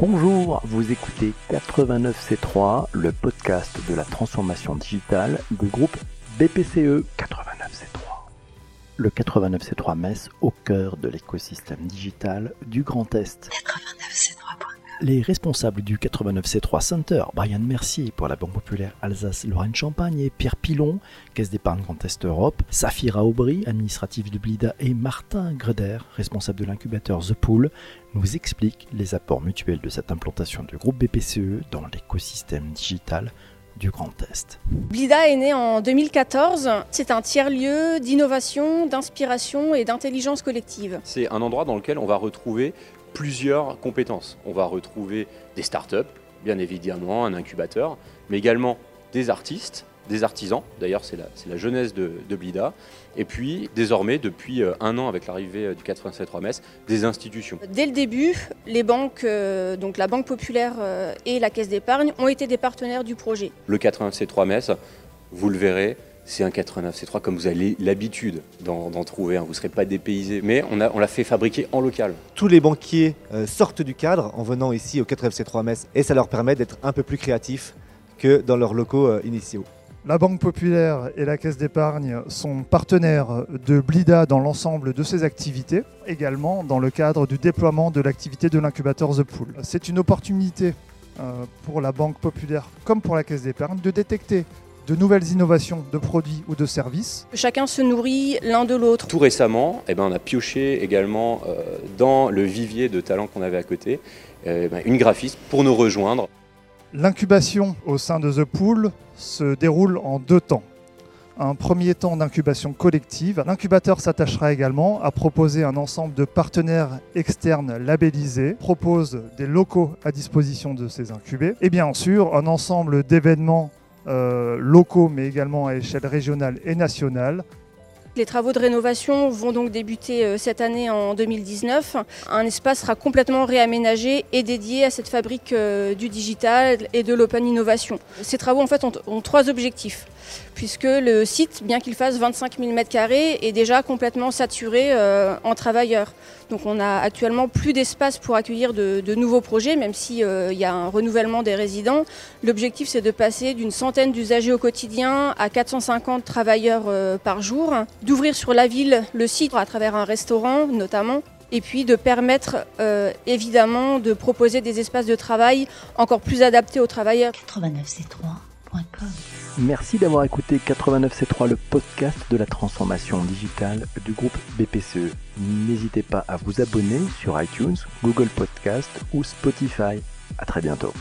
Bonjour, vous écoutez 89C3, le podcast de la transformation digitale du groupe BPCE 89C3. Le 89C3 Metz au cœur de l'écosystème digital du Grand Est. 89C3. Les responsables du 89C3 Center, Brian Mercier pour la Banque Populaire Alsace-Lorraine-Champagne et Pierre Pilon, Caisse d'épargne Grand Est Europe, Safira Aubry, administrative de Blida et Martin Greder, responsable de l'incubateur The Pool, nous expliquent les apports mutuels de cette implantation du groupe BPCE dans l'écosystème digital du Grand Est. Blida est né en 2014. C'est un tiers-lieu d'innovation, d'inspiration et d'intelligence collective. C'est un endroit dans lequel on va retrouver plusieurs compétences. On va retrouver des startups, bien évidemment, un incubateur, mais également des artistes, des artisans, d'ailleurs c'est la, la, jeunesse de, Blida, et puis désormais, depuis euh, un an avec l'arrivée euh, du 87.3 Metz, des institutions. Dès le début, les banques, euh, donc la Banque Populaire et la Caisse d'épargne, ont été des partenaires du projet. Le 87.3 Metz, vous le verrez, c'est un 89 C3 comme vous avez l'habitude d'en trouver, vous ne serez pas dépaysé, mais on l'a on fait fabriquer en local. Tous les banquiers euh, sortent du cadre en venant ici au 89 C3 Metz et ça leur permet d'être un peu plus créatifs que dans leurs locaux euh, initiaux. La Banque Populaire et la Caisse d'épargne sont partenaires de Blida dans l'ensemble de ses activités, également dans le cadre du déploiement de l'activité de l'incubateur The Pool. C'est une opportunité euh, pour la Banque Populaire comme pour la Caisse d'épargne de détecter de nouvelles innovations de produits ou de services. Chacun se nourrit l'un de l'autre. Tout récemment, eh ben, on a pioché également euh, dans le vivier de talents qu'on avait à côté eh ben, une graphiste pour nous rejoindre. L'incubation au sein de The Pool se déroule en deux temps. Un premier temps d'incubation collective. L'incubateur s'attachera également à proposer un ensemble de partenaires externes labellisés, propose des locaux à disposition de ces incubés, et bien sûr un ensemble d'événements locaux, mais également à échelle régionale et nationale. Les travaux de rénovation vont donc débuter euh, cette année en 2019. Un espace sera complètement réaménagé et dédié à cette fabrique euh, du digital et de l'open innovation. Ces travaux en fait ont trois objectifs puisque le site, bien qu'il fasse 25 000 m2, est déjà complètement saturé euh, en travailleurs. Donc on a actuellement plus d'espace pour accueillir de, nouveaux projets, même s'il y a un renouvellement des résidents. L'objectif, c'est de passer d'une centaine d'usagers au quotidien à 450 travailleurs par jour, d'ouvrir sur la ville le site à travers un restaurant notamment, et puis de permettre évidemment de proposer des espaces de travail encore plus adaptés aux travailleurs. 89 C3.com Merci d'avoir écouté 89C3, le podcast de la transformation digitale du groupe BPCE. N'hésitez pas à vous abonner sur iTunes, Google Podcast ou Spotify. À très bientôt.